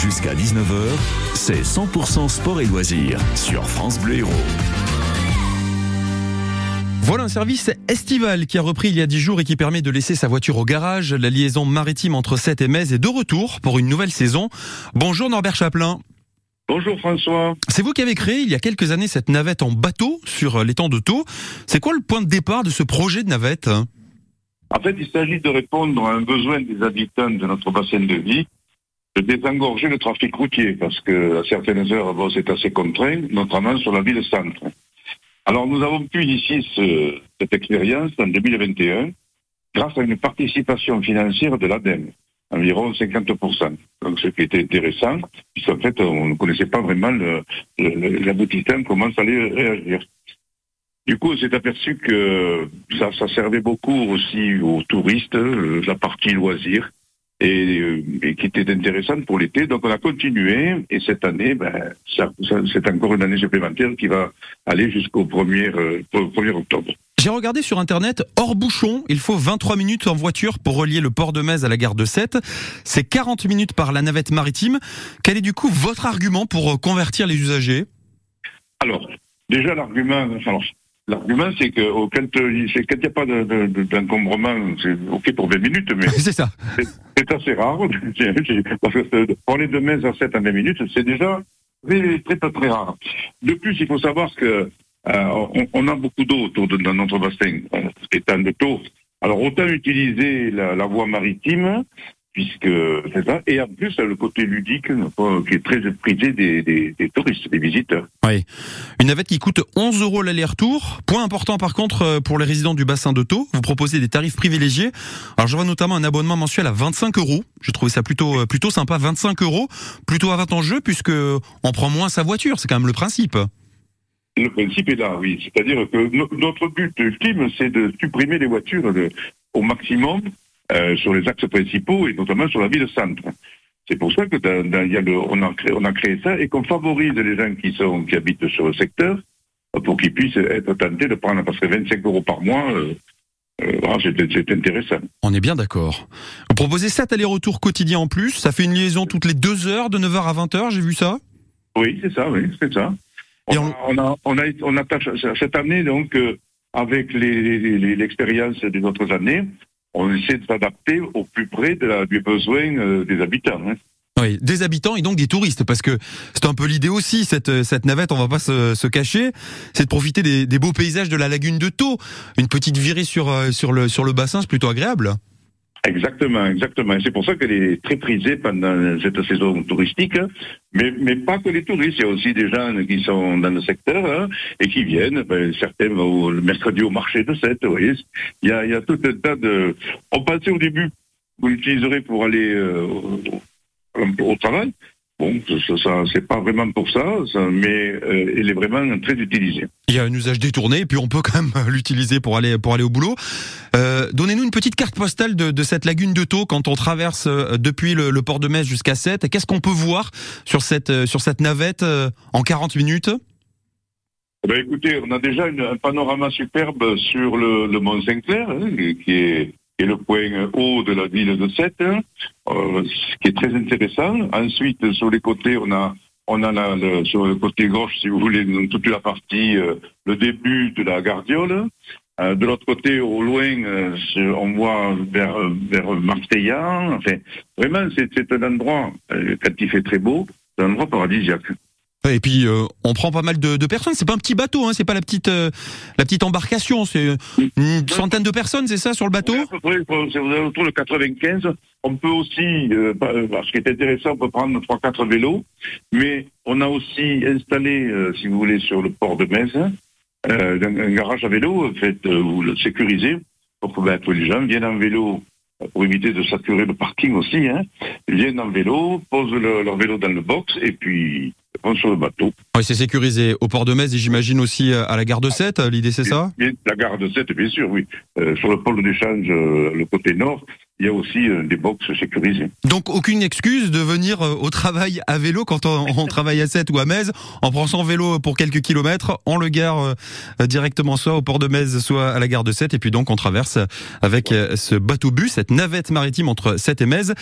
Jusqu'à 19h, c'est 100% sport et loisirs sur France Bleu Héros. Voilà un service estival qui a repris il y a 10 jours et qui permet de laisser sa voiture au garage. La liaison maritime entre Sète et Metz est de retour pour une nouvelle saison. Bonjour Norbert Chaplin. Bonjour François. C'est vous qui avez créé il y a quelques années cette navette en bateau sur l'étang de Thau. C'est quoi le point de départ de ce projet de navette? En fait, il s'agit de répondre à un besoin des habitants de notre bassin de vie de désengorger le trafic routier parce que à certaines heures, c'est assez contraint, notamment sur la ville centre. Alors nous avons pu initier ce, cette expérience en 2021 grâce à une participation financière de l'ADEME, environ 50%. Donc ce qui était intéressant, puisqu'en fait on ne connaissait pas vraiment l'aboutissement, comment ça allait réagir. Du coup, on s'est aperçu que ça, ça, servait beaucoup aussi aux touristes, euh, la partie loisirs, et, euh, et, qui était intéressante pour l'été. Donc on a continué et cette année, ben, ça, ça, c'est encore une année supplémentaire qui va aller jusqu'au 1er, euh, 1er octobre. J'ai regardé sur internet, hors bouchon, il faut 23 minutes en voiture pour relier le port de Metz à la gare de Sète. C'est 40 minutes par la navette maritime. Quel est du coup votre argument pour euh, convertir les usagers? Alors, déjà l'argument, alors, L'argument, c'est que quand il n'y a pas d'encombrement, c'est OK pour 20 minutes, mais c'est ça. C'est assez rare. Parce que pour les de Metz à 7 à 20 minutes, c'est déjà très, très, très rare. De plus, il faut savoir que euh, on, on, a beaucoup d'eau autour de dans notre bassin, étant de taux. Alors autant utiliser la voie maritime puisque c'est ça. Et en plus, le côté ludique qui est très prisé des, des, des, touristes, des visiteurs. Oui. Une navette qui coûte 11 euros l'aller-retour. Point important par contre euh, pour les résidents du bassin de Thau, vous proposez des tarifs privilégiés. Alors je vois notamment un abonnement mensuel à 25 euros. Je trouvais ça plutôt euh, plutôt sympa, 25 euros, plutôt avantageux puisque on prend moins sa voiture. C'est quand même le principe. Le principe est là, oui. C'est-à-dire que notre but ultime, c'est de supprimer les voitures au maximum euh, sur les axes principaux et notamment sur la ville centre. C'est pour ça que dans, dans, y a le, on, a créé, on a créé ça et qu'on favorise les gens qui sont qui habitent sur le secteur pour qu'ils puissent être tentés de prendre parce que 25 euros par mois. Euh, euh, c'est intéressant. On est bien d'accord. Vous proposez 7 allers-retours quotidiens en plus. Ça fait une liaison toutes les 2 heures, de 9h à 20h, j'ai vu ça? Oui, c'est ça, oui, c'est ça. On, on... A, on, a, on, a, on attache cette année, donc, euh, avec l'expérience les, les, des autres années, on essaie de s'adapter au plus près du besoin euh, des habitants. Hein. Oui, des habitants et donc des touristes, parce que c'est un peu l'idée aussi, cette, cette navette, on va pas se, cacher, c'est de profiter des, beaux paysages de la lagune de Thau. Une petite virée euh, sur le bassin, c'est plutôt agréable. Exactement, exactement. C'est pour ça qu'elle est très prisée pendant cette saison touristique, mais, mais pas que les touristes. Il y a aussi des gens qui sont dans le secteur hein, et qui viennent. Ben, certains au, le mercredi au marché de Sète. Vous voyez, il y a, tout un tas de. On pensait au début vous l'utiliserez pour aller euh, au, travail. Bon, ça, ça c'est pas vraiment pour ça, mais euh, il est vraiment très utilisé. Il y a un usage détourné, puis on peut quand même l'utiliser pour aller pour aller au boulot. Euh, Donnez-nous une petite carte postale de, cette lagune de Thau quand on traverse euh, depuis le, port de Metz jusqu'à Sète. Qu'est-ce qu'on peut voir sur cette euh, navette en 40 minutes? Ben écoutez, on a déjà un panorama superbe sur le, Mont Saint-Clair, hein, qui est le point haut de la ville de Sète, hein, ce qui est très intéressant. Ensuite, sur les côtés, on a sur le côté gauche, si vous voulez, toute la partie, le début de la Gardiole. Euh, de l'autre côté, au loin, euh, on voit vers, vers Marseillan. Enfin, vraiment, c'est un endroit, euh, quand il fait très beau, c'est un endroit paradisiaque. Et puis euh, on prend pas mal de, de personnes. C'est pas un petit bateau, hein, c'est pas la petite euh, la petite embarcation. C'est une centaine de personnes, c'est ça sur le bateau. Oui, c'est autour de 95. On peut aussi, euh, ce qui est intéressant, on peut prendre trois quatre vélos, mais on a aussi installé, euh, si vous voulez, sur le port de Metz, euh, un, garage à vélo, fait, ou le sécurisé, pour que ben, tous les gens viennent en vélo pour éviter de saturer le parking aussi, hein, viennent en vélo, posent le, leur vélo dans le box et puis vont sur le bateau. Oui, c'est sécurisé au port de Metz et j'imagine aussi à la gare de Sète, l'idée c'est ça? La gare de Sète, bien sûr, oui. Euh, sur le pôle d'échange, euh, le côté nord, il y a aussi euh, des box sécurisés. Donc aucune excuse de venir euh, au travail à vélo quand on, on travaille à 7 ou à Metz. On prend son vélo pour quelques kilomètres, on le gare euh, directement soit au port de Metz, soit à la gare de 7 et puis donc on traverse avec euh, ce bateau-bus, cette navette maritime entre 7 et Metz.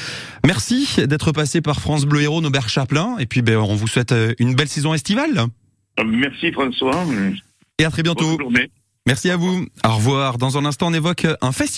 Merci d'être passé par France Bleu Héros, Nobert Chaplin et puis ben, on vous souhaite une belle saison estivale Merci François. et à très bientôt. Bonne journée. Merci à vous. Au revoir. Dans un instant, on évoque un festival.